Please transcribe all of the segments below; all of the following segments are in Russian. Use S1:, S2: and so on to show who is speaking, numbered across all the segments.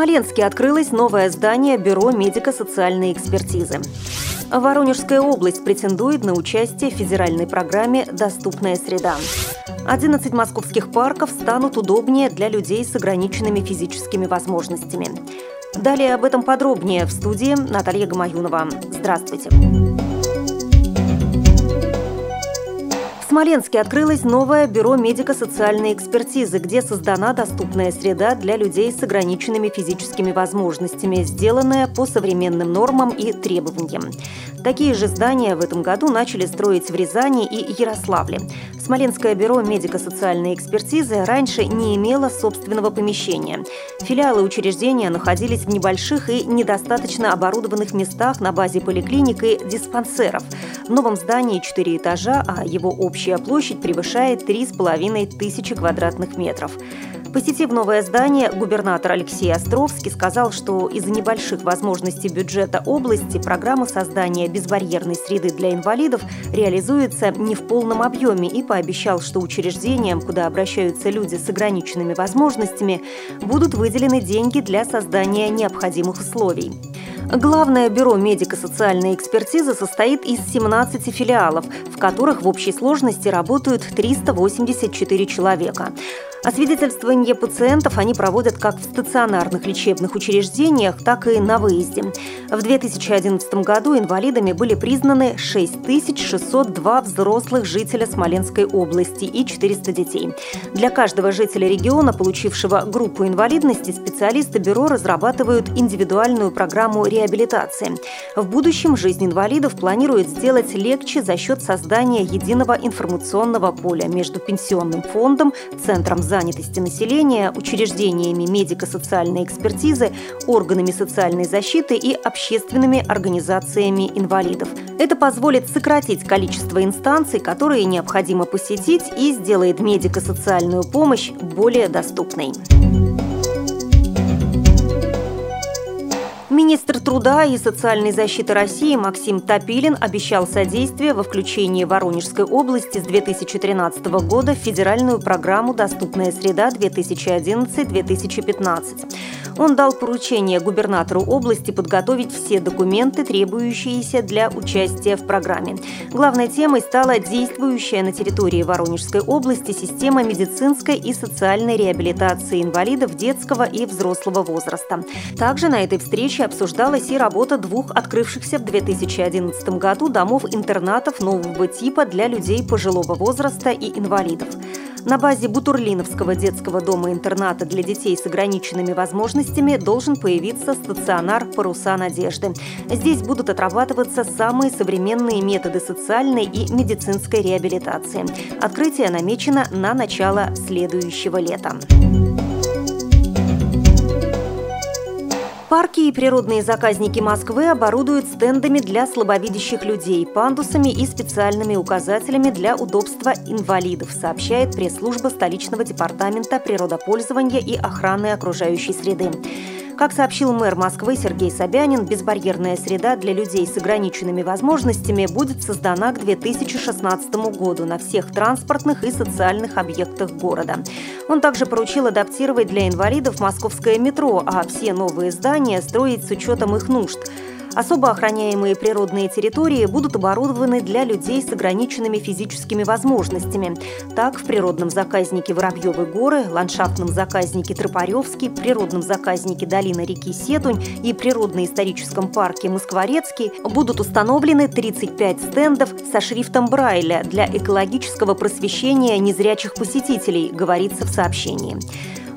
S1: Смоленске открылось новое здание Бюро медико-социальной экспертизы. Воронежская область претендует на участие в федеральной программе «Доступная среда». 11 московских парков станут удобнее для людей с ограниченными физическими возможностями. Далее об этом подробнее в студии Наталья Гамаюнова. Здравствуйте. Смоленске открылось новое бюро медико-социальной экспертизы, где создана доступная среда для людей с ограниченными физическими возможностями, сделанная по современным нормам и требованиям. Такие же здания в этом году начали строить в Рязани и Ярославле. Смоленское бюро медико-социальной экспертизы раньше не имело собственного помещения. Филиалы учреждения находились в небольших и недостаточно оборудованных местах на базе поликлиник и диспансеров. В новом здании 4 этажа, а его общая площадь превышает 3,5 тысячи квадратных метров. Посетив новое здание, губернатор Алексей Островский сказал, что из-за небольших возможностей бюджета области программа создания безбарьерной среды для инвалидов реализуется не в полном объеме и пообещал, что учреждениям, куда обращаются люди с ограниченными возможностями, будут выделены деньги для создания необходимых условий. Главное бюро медико-социальной экспертизы состоит из 17 филиалов, в которых в общей сложности работают 384 человека. Освидетельствование пациентов они проводят как в стационарных лечебных учреждениях, так и на выезде. В 2011 году инвалидами были признаны 6602 взрослых жителя Смоленской области и 400 детей. Для каждого жителя региона, получившего группу инвалидности, специалисты бюро разрабатывают индивидуальную программу реабилитации. В будущем жизнь инвалидов планируют сделать легче за счет создания единого информационного поля между пенсионным фондом, центром занятости населения, учреждениями медико-социальной экспертизы, органами социальной защиты и общественными организациями инвалидов. Это позволит сократить количество инстанций, которые необходимо посетить и сделает медико-социальную помощь более доступной. Министр труда и социальной защиты России Максим Топилин обещал содействие во включении Воронежской области с 2013 года в федеральную программу «Доступная среда 2011-2015». Он дал поручение губернатору области подготовить все документы, требующиеся для участия в программе. Главной темой стала действующая на территории Воронежской области система медицинской и социальной реабилитации инвалидов детского и взрослого возраста. Также на этой встрече обсуждалась и работа двух открывшихся в 2011 году домов-интернатов нового типа для людей пожилого возраста и инвалидов. На базе Бутурлиновского детского дома-интерната для детей с ограниченными возможностями должен появиться стационар «Паруса надежды». Здесь будут отрабатываться самые современные методы социальной и медицинской реабилитации. Открытие намечено на начало следующего лета. Парки и природные заказники Москвы оборудуют стендами для слабовидящих людей, пандусами и специальными указателями для удобства инвалидов, сообщает пресс-служба столичного департамента природопользования и охраны окружающей среды. Как сообщил мэр Москвы Сергей Собянин, безбарьерная среда для людей с ограниченными возможностями будет создана к 2016 году на всех транспортных и социальных объектах города. Он также поручил адаптировать для инвалидов московское метро, а все новые здания строить с учетом их нужд – Особо охраняемые природные территории будут оборудованы для людей с ограниченными физическими возможностями. Так, в природном заказнике Воробьевы горы, ландшафтном заказнике Тропаревский, природном заказнике Долина реки Сетунь и природно-историческом парке Москворецкий будут установлены 35 стендов со шрифтом Брайля для экологического просвещения незрячих посетителей, говорится в сообщении.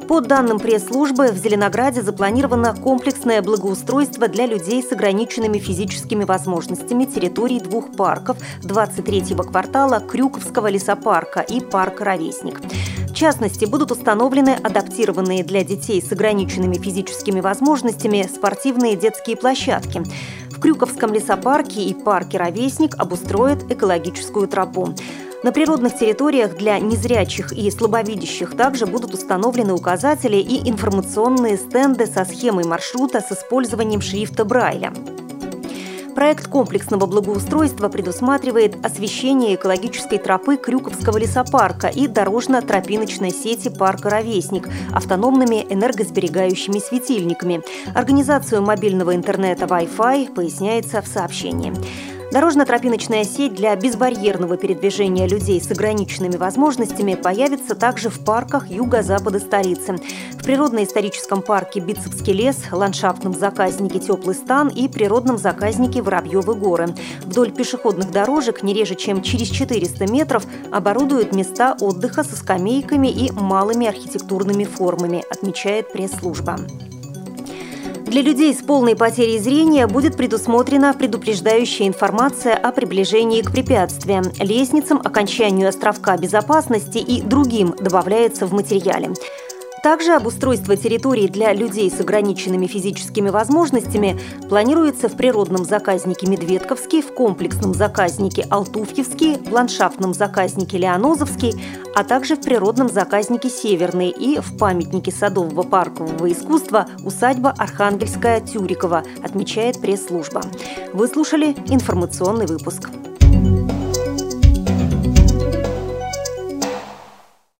S1: По данным пресс-службы, в Зеленограде запланировано комплексное благоустройство для людей с ограниченными физическими возможностями территорий двух парков 23-го квартала Крюковского лесопарка и парка «Ровесник». В частности, будут установлены адаптированные для детей с ограниченными физическими возможностями спортивные детские площадки. В Крюковском лесопарке и парке «Ровесник» обустроят экологическую тропу. На природных территориях для незрячих и слабовидящих также будут установлены указатели и информационные стенды со схемой маршрута с использованием шрифта Брайля. Проект комплексного благоустройства предусматривает освещение экологической тропы Крюковского лесопарка и дорожно-тропиночной сети парка «Ровесник» автономными энергосберегающими светильниками, организацию мобильного интернета Wi-Fi, поясняется в сообщении. Дорожно-тропиночная сеть для безбарьерного передвижения людей с ограниченными возможностями появится также в парках юго-запада столицы. В природно-историческом парке Битцевский лес, ландшафтном заказнике «Теплый стан» и природном заказнике «Воробьевы горы». Вдоль пешеходных дорожек не реже, чем через 400 метров оборудуют места отдыха со скамейками и малыми архитектурными формами, отмечает пресс-служба. Для людей с полной потерей зрения будет предусмотрена предупреждающая информация о приближении к препятствиям, лестницам, окончанию островка безопасности и другим добавляется в материале. Также обустройство территорий для людей с ограниченными физическими возможностями планируется в природном заказнике Медведковский, в комплексном заказнике Алтуфьевский, в ландшафтном заказнике Леонозовский, а также в природном заказнике Северный и в памятнике садового паркового искусства усадьба Архангельская Тюрикова, отмечает пресс-служба. Вы слушали информационный выпуск.